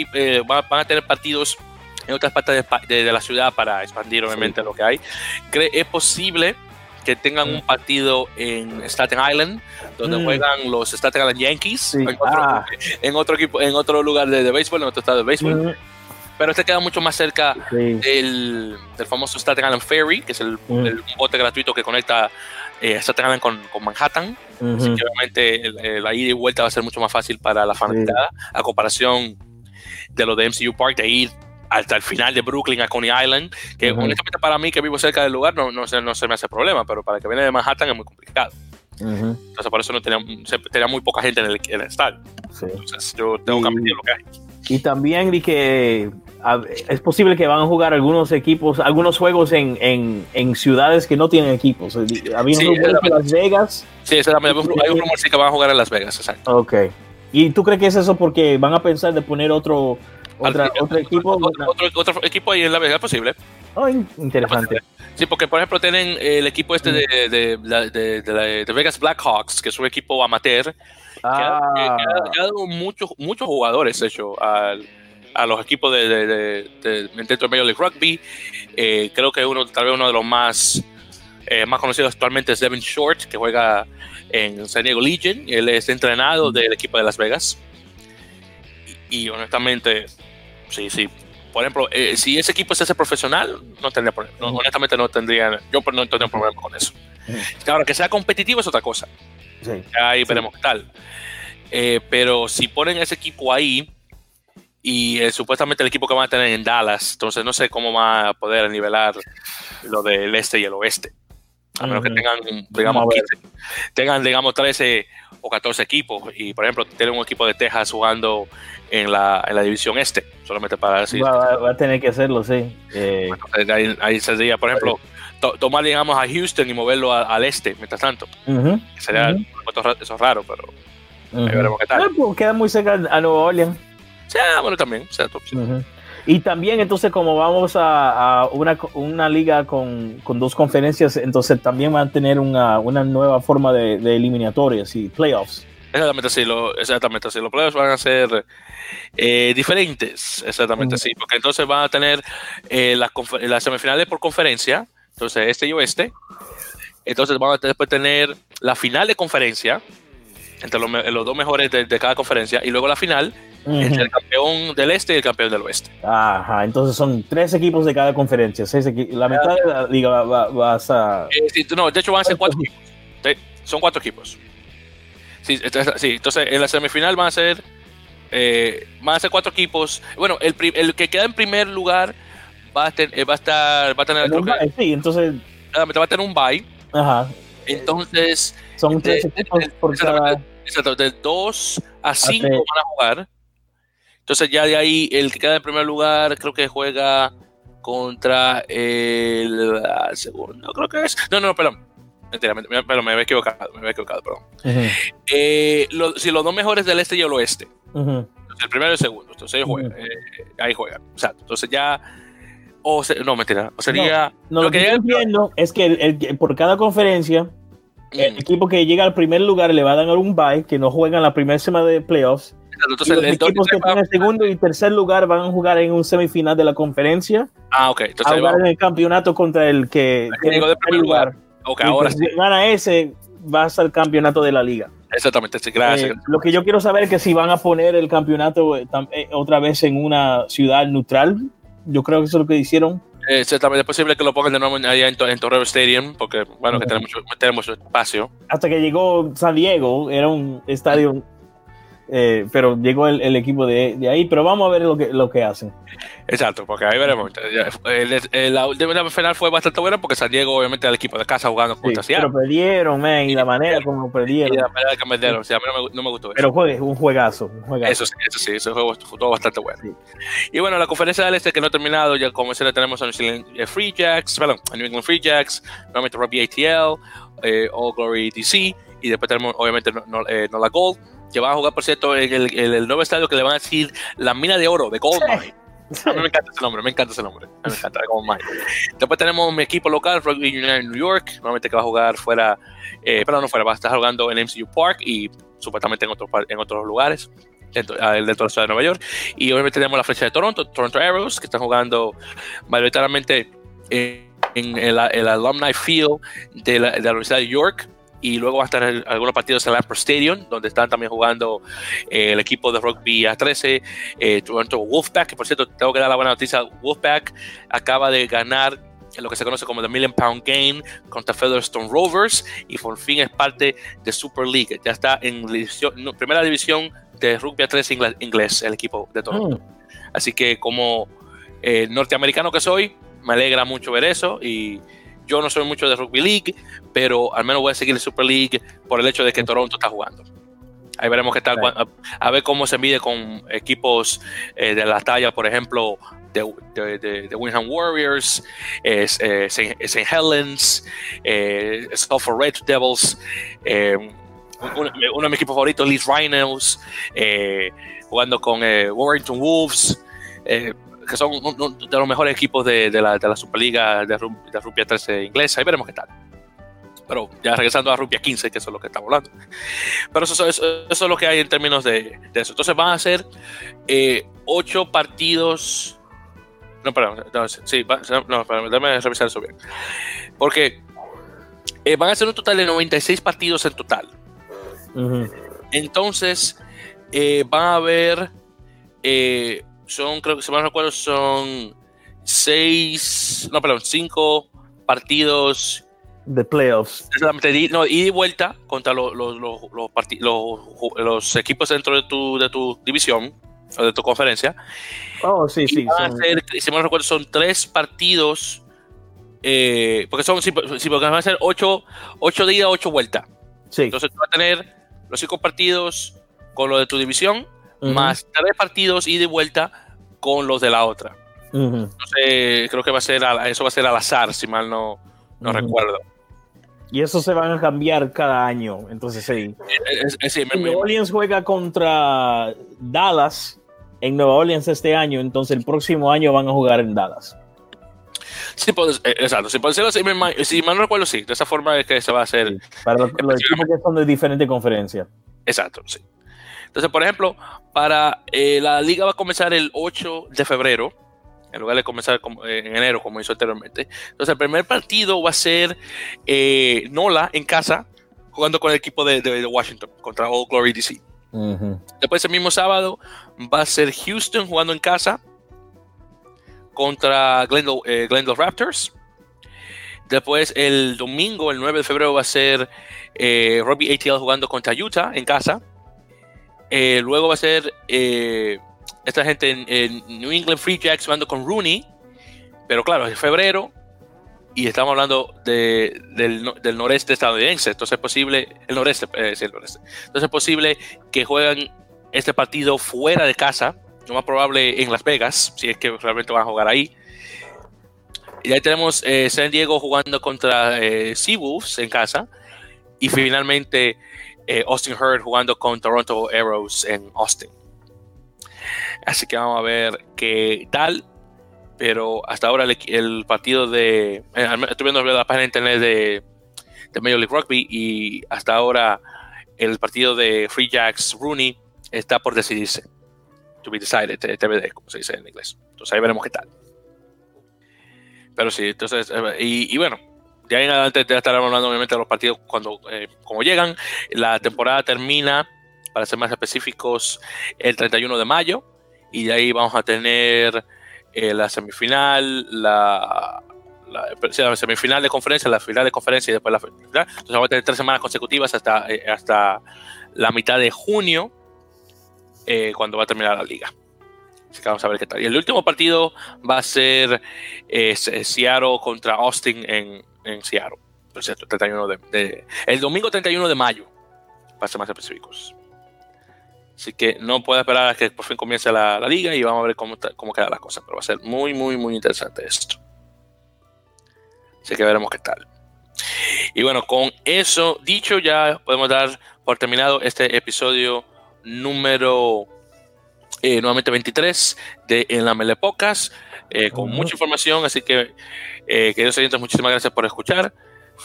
van, a tener partidos en otras partes de, la ciudad para expandir obviamente lo que hay. ¿Es posible que tengan un partido en Staten Island, donde mm. juegan los Staten Island Yankees, ah. en, otro, equipo, en otro lugar de, béisbol, en otro estado de béisbol? Mm. Pero este queda mucho más cerca del, famoso Staten Island Ferry, que es el, mm. bote gratuito que conecta eh, Staten Island con, Manhattan. Así que obviamente la ida y vuelta va a ser mucho más fácil para la fanaticada, a comparación de lo de MCU Park, de ir hasta el final de Brooklyn a Coney Island, que honestamente para mí que vivo cerca del lugar no, no, se, no se me hace problema, pero para el que viene de Manhattan es muy complicado. Entonces por eso no tenía, tenía, muy poca gente en el, en el estadio. Entonces yo tengo que admitir lo que hay. Y también vi que es posible que van a jugar algunos equipos, algunos juegos en, en, en ciudades que no tienen equipos. Había sí, en Las Vegas. Sí, exactamente. Hay un rumor sí que van a jugar en Las Vegas, exacto. Ok. ¿Y tú crees que es eso porque van a pensar de poner otro otro, equipo. Otro, equipo ahí en la Vega posible. Oh, interesante. Sí, porque por ejemplo tienen el equipo este de, de, de, de, de Vegas Blackhawks, que es un equipo amateur, ah. que, ha, dado muchos, muchos jugadores, hecho, al, a los equipos de, de, dentro de Major League Rugby. Eh, creo que uno, tal vez uno de los más, eh, más conocidos actualmente es Devin Short, que juega en San Diego Legion. Él es entrenado del equipo de Las Vegas. y honestamente, Sí, sí. Por ejemplo, eh, si ese equipo es ese profesional, no tendría problema. honestamente, no tendría. Yo no tendría problema con eso. Claro, que sea competitivo es otra cosa. Sí. Ahí veremos qué tal. Eh, pero si ponen ese equipo ahí y eh, supuestamente el equipo que van a tener en Dallas, entonces no sé cómo va a poder nivelar lo del este y el oeste. A menos que tengan, digamos, tengan, digamos, 13 o 14 equipos. Y por ejemplo, tienen un equipo de Texas jugando en la, en la división este, solamente para decir. Va, a tener que hacerlo, sí. Eh, ahí, ahí, sería, por ejemplo, tomar, digamos, a Houston y moverlo al este, mientras tanto. Sería eso raro, pero veremos qué tal. Ah, pues, queda muy cerca a Nueva Orleans. Sí, ah, bueno, también. Y también, entonces, como vamos a, a una, una liga con, con dos conferencias, entonces también van a tener una, una nueva forma de, de eliminatorias y playoffs. Exactamente sí, lo, exactamente así. Los playoffs van a ser eh, diferentes, exactamente Ujú. sí, porque entonces van a tener eh, las, las semifinales por conferencia, entonces este y oeste. Entonces van a después tener la final de conferencia entre los, dos mejores de, de cada conferencia y luego la final entre el campeón del este y el campeón del oeste. Ajá, entonces son tres equipos de cada conferencia. seis la mitad de la liga va, va- vas a. Eh, sí, no, de hecho van a ser cuatro equipos. Son cuatro equipos. Sí, entonces, sí, entonces en la semifinal van a ser eh, van a ser cuatro equipos. Bueno, el, el que queda en primer lugar va a, ten- eh, va a estar va a tener Sí, entonces, va a tener un bye. ajá, Entonces, son de- tres equipos de- por cada. exacto, de 2 a 5 tres. van a jugar. Entonces ya de ahí el que queda en primer lugar creo que juega contra el ah, segundo, creo que es. No, no, perdón. Mentira, me, me- perdón, me había equivocado, me había equivocado, perdón. Ujú, Eh, lo- si los dos mejores del este y el oeste, ujú. entonces, el primero y el segundo, entonces ellos juegan, Ujú. eh, ahí juegan, exacto. Entonces ya, o se- no, mentira, o sería, No, Lo lo que ya- viendo es que el- el- por cada conferencia, el mm, equipo que llega al primer lugar le va a dar un bye, que no juegan la primera semana de playoffs. Entonces los el, equipos que están en segundo y tercer lugar van a jugar en un semifinal de la conferencia. ah, ok, A entonces ahí jugar en el campeonato contra el que, que que llegó de primer lugar. ok, Y ahora sí, si gana ese, va a ser el campeonato de la liga. exactamente, sí, gracias. Eh, lo que yo quiero saber es que si van a poner el campeonato eh, eh, otra vez en una ciudad neutral. Yo creo que eso es lo que hicieron. Eh, exactamente, es posible que lo pongan de nuevo allá en, en Torreo Stadium, porque, bueno, que Ujú. tenemos, tenemos espacio. Hasta que llegó San Diego, era un estadio, eh, pero llegó el, el equipo de, de ahí. Pero vamos a ver lo que, lo que hacen. Exacto, porque ahí veremos. El- el- la última final fue bastante buena porque San Diego, obviamente, el equipo de casa jugando Sí, contra Seattle. pero perdieron, man, y la manera como Y perdieron. la manera que me dieron, o sea, a mí no me, no me gustó eso. Pero juegue, un juegazo, un juegazo. Eso sí, eso sí, ese juego estuvo bastante bueno. Sí. Y bueno, la conferencia del este que no ha terminado, ya como le tenemos a New Zealand eh, Free Jacks, perdón, a New England Free Jacks, nuevamente Rugby ATL, eh, All Glory DC, y después tenemos obviamente no, no, eh, Nola Gold, que van a jugar, por cierto, en el, en el nuevo estadio que le van a decir la mina de oro de Gold Mine. A mí me encanta ese nombre, me encanta ese nombre. Me encanta Gold Mine. Después tenemos mi equipo local, Rugby United New York, nuevamente que va a jugar fuera, eh, perdón, no fuera, va a estar jugando en MCU Park y supuestamente en otros, en otros lugares dentro, ah, dentro de la ciudad de Nueva York. Y obviamente tenemos la flecha de Toronto, Toronto Arrows, que están jugando mayoritariamente en, en el, el Alumni Field de la, de la Universidad de York. Y luego van a estar en algunos partidos en el Amper Stadium, donde están también jugando eh, el equipo de rugby A13, eh, Toronto Wolfpack, que por cierto, tengo que dar la buena noticia, Wolfpack acaba de ganar en lo que se conoce como The Million Pound Game contra Featherstone Rovers y por fin es parte de Super League. Ya está en división- no, primera división de rugby A13 ingla- inglés, el equipo de Toronto. Mm, Así que como eh, norteamericano que soy, me alegra mucho ver eso y yo no soy mucho de Rugby League, pero al menos voy a seguir el Super League por el hecho de que Toronto está jugando. Ahí veremos qué tal, a, a ver cómo se mide con equipos eh, de la talla, por ejemplo, de, de, de- de Winham Warriors, eh, St. Helens, eh, Sulphur Red Devils, eh, uno, uno de mis equipos favoritos, Leeds Rhinos, eh, jugando con Warrington Wolves, eh, que son un- un- de los mejores equipos de, de la, de la Superliga de, de Rugby 13 inglesa. Ahí veremos qué tal. Pero ya regresando a Rugby 15, que eso es lo que estamos hablando. Pero eso, eso, eso es lo que hay en términos de, eso. Entonces van a ser eh, ocho partidos. No, perdón. No, sí, va- no, perdón, déjame revisar eso bien. Porque eh, van a ser un total de 96 partidos en total. Entonces, eh, van a haber, eh, son, creo que si mal no recuerdo, son seis, no, perdón, cinco partidos, De playoffs. no, ida y vuelta contra los, los, los, los, equipos dentro de tu, de tu división o de tu conferencia. Oh, sí, Y sí. van a son- ser, si mal no recuerdo, son tres partidos, eh, porque son, sí, porque van a ser ocho, ocho de ida, ocho vueltas. sí. Entonces tú vas a tener los cinco partidos con los de tu división, Más tres partidos y vuelta con los de la otra. Entonces creo que va a ser, eso va a ser al azar, si mal no, no recuerdo. Y eso se van a cambiar cada año. Entonces, sí. Es- es- sí, me- Si me- New Orleans juega contra Dallas, en Nueva Orleans este año, entonces el próximo año van a jugar en Dallas. Sí, pues, eh, exacto. Si así, si mal no recuerdo, sí. De esa forma es que se va a hacer. para los, equipos que son de diferentes conferencias. Exacto, sí. Entonces, por ejemplo, para eh, la liga va a comenzar el 8 de febrero, en lugar de comenzar eh, en enero, como hizo anteriormente. Entonces, el primer partido va a ser Nola en casa, jugando con el equipo de, Washington contra All Glory DC. Después, el mismo sábado, va a ser Houston jugando en casa contra Glendale, eh, Raptors. Después el domingo, el 9 de febrero, va a ser eh, Robbie ATL jugando contra Utah en casa. Eh, luego va a ser esta gente en, New England Free Jacks jugando con Rooney. Pero claro, es febrero y estamos hablando del, noreste estadounidense. Entonces es posible, el noreste, noreste. Entonces es posible que jueguen este partido fuera de casa lo más probable en Las Vegas, si es que realmente van a jugar ahí. Y ahí tenemos eh, San Diego jugando contra eh, Seawolves en casa. Y finalmente eh, Austin Hurd jugando con Toronto Arrows en Austin. Así que vamos a ver qué tal. Pero hasta ahora el, partido de... estoy viendo la página de internet de, de Major League Rugby y hasta ahora el partido de Free Jacks Rooney está por decidirse to be decided, TBD, como se dice en inglés. Entonces ahí veremos qué tal. Pero sí, entonces, eh, y, bueno, ahí en adelante ya estaremos hablando obviamente de los partidos cuando eh, como llegan. La temporada termina, para ser más específicos, el 31 de mayo. Y de ahí vamos a tener eh, la semifinal, la, semifinal de conferencia, la final de conferencia y después la final. Entonces vamos a tener tres semanas consecutivas hasta, hasta la mitad de junio eh, cuando va a terminar la liga. Así que vamos a ver qué tal. Y el último partido va a ser eh, Seattle contra Austin en, en Seattle. Cierto, 31 de, el domingo 31 de mayo, para ser más específicos. Así que no puedo esperar a que por fin comience la, liga y vamos a ver cómo, cómo queda la cosa. Pero va a ser muy, muy, muy interesante esto. Así que veremos qué tal. Y bueno, con eso dicho, ya podemos dar por terminado este episodio número eh, nuevamente 23 de En la Melepocas, eh, con mucha información, así que eh, queridos oyentes, muchísimas gracias por escuchar.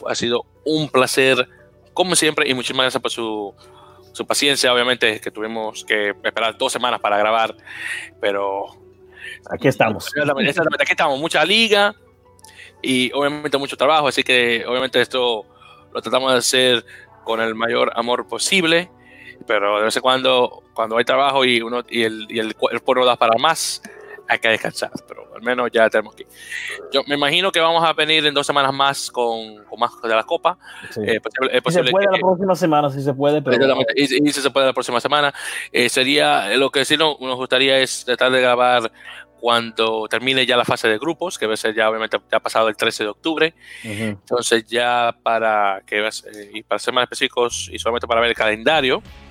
Ha sido un placer, como siempre, y muchísimas gracias por su, su paciencia, obviamente, que tuvimos que esperar dos semanas para grabar, pero... Aquí estamos. Aquí estamos, mucha liga y obviamente mucho trabajo, así que obviamente esto lo tratamos de hacer con el mayor amor posible pero de vez en cuando, cuando hay trabajo y uno y el, y el cuerpo no da para más, hay que descansar, pero al menos ya tenemos que. Yo me imagino que vamos a venir en dos semanas más con, con más de la Copa. Eh, pues, se puede la próxima semana, si se puede. Pero... Y, si se puede la próxima semana. Eh, sería, lo que sí nos, gustaría es tratar de grabar cuando termine ya la fase de grupos, que a ser ya obviamente ya ha pasado el 13 de octubre. Entonces ya para que eh, y para ser más específicos y solamente para ver el calendario, que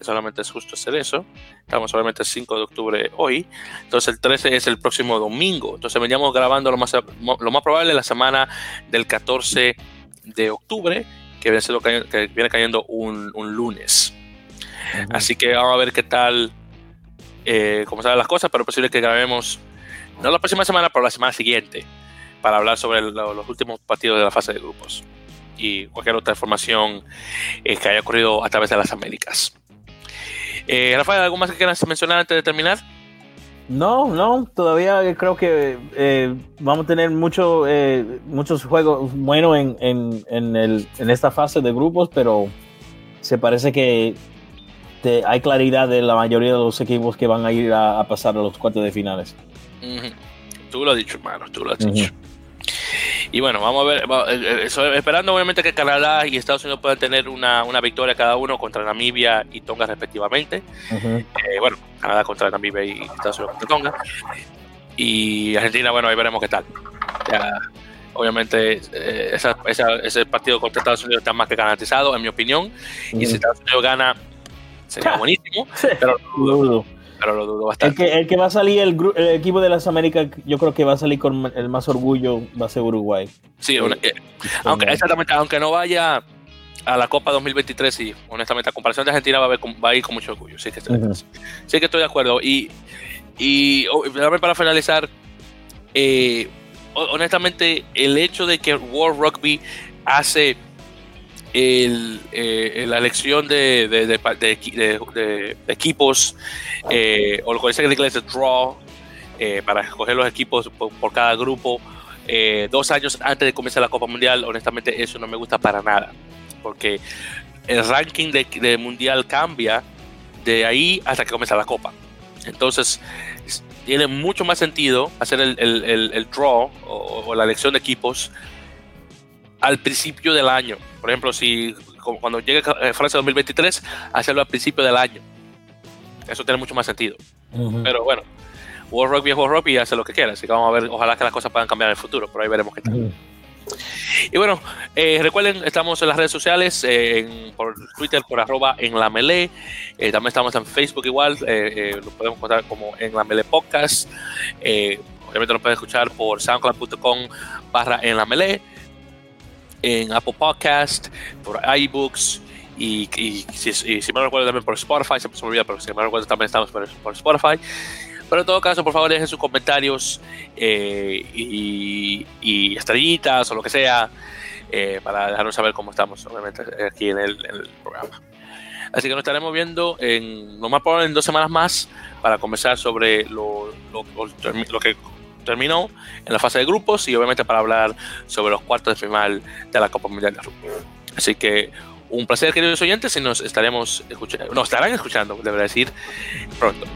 solamente es justo hacer eso. Estamos solamente el 5 de octubre hoy. Entonces el 13 es el próximo domingo. Entonces veníamos grabando lo más, lo más probable la semana del 14 de octubre, que viene, siendo, que viene cayendo un, un lunes. Así que vamos a ver qué tal, eh, cómo salen las cosas, pero es posible que grabemos, no la próxima semana, pero la semana siguiente, para hablar sobre los últimos partidos de la fase de grupos y cualquier otra información eh, que haya ocurrido a través de las Américas. Eh, Rafael, ¿algo más que quieras mencionar antes de terminar? No, no, todavía creo que eh, vamos a tener mucho, eh, muchos juegos buenos en, en, esta fase de grupos, pero se parece que hay claridad de la mayoría de los equipos que van a ir a, pasar a los cuartos de finales. Tú lo has dicho, hermano, tú lo has dicho. Y bueno, vamos a ver, eh, eh, esperando obviamente que Canadá y Estados Unidos puedan tener una, victoria cada uno contra Namibia y Tonga respectivamente. Eh, bueno, Canadá contra Namibia y Estados Unidos contra Tonga. Y Argentina, bueno, ahí veremos qué tal. obviamente ese partido contra Estados Unidos está más que garantizado, en mi opinión. Y si Estados Unidos gana, sería buenísimo. pero dudo pero lo dudo bastante. El que, va a salir, el, equipo de las Américas, yo creo que va a salir con el más orgullo, va a ser Uruguay. Sí, eh, aunque, exactamente, aunque no vaya a la Copa 2023 y honestamente la comparación de Argentina va a, ver, va a ir con mucho orgullo. Sí que estoy, sí que estoy de acuerdo. Y, y para finalizar, eh, honestamente, el hecho de que World Rugby hace el, eh, la elección de, de, de, equipos, eh, o lo que en inglés draw, eh, para escoger los equipos por, cada grupo, dos años antes de comenzar la Copa Mundial, honestamente eso no me gusta para nada, porque el ranking de, Mundial cambia de ahí hasta que comienza la Copa. Entonces, tiene mucho más sentido hacer el, el, draw o, la elección de equipos al principio del año. Por ejemplo, si cuando llegue eh, Francia 2023, hacerlo al principio del año. Eso tiene mucho más sentido. Pero bueno, World Rugby es World Rugby y hace lo que quiera. Así que vamos a ver, ojalá que las cosas puedan cambiar en el futuro, pero ahí veremos qué tal. Y bueno, eh, recuerden, estamos en las redes sociales, eh, por Twitter, por arroba en la melee. también estamos en Facebook igual, lo podemos encontrar como en la melee podcast. obviamente nos pueden escuchar por soundcloud.com barra en la melee en Apple Podcast, por iBooks y, si, me recuerdo también por Spotify, se me olvida, pero si me recuerdo también estamos por, Spotify. Pero en todo caso, por favor, dejen sus comentarios eh, y, estrellitas o lo que sea eh, para dejarnos saber cómo estamos, obviamente, aquí en el, programa. Así que nos estaremos viendo en lo más probable en dos semanas más para conversar sobre lo, lo que terminó en la fase de grupos y obviamente para hablar sobre los cuartos de final de la Copa Mundial de Rugby. Así que un placer, queridos oyentes, y nos estaremos escuchando, nos estarán escuchando, debería decir, pronto.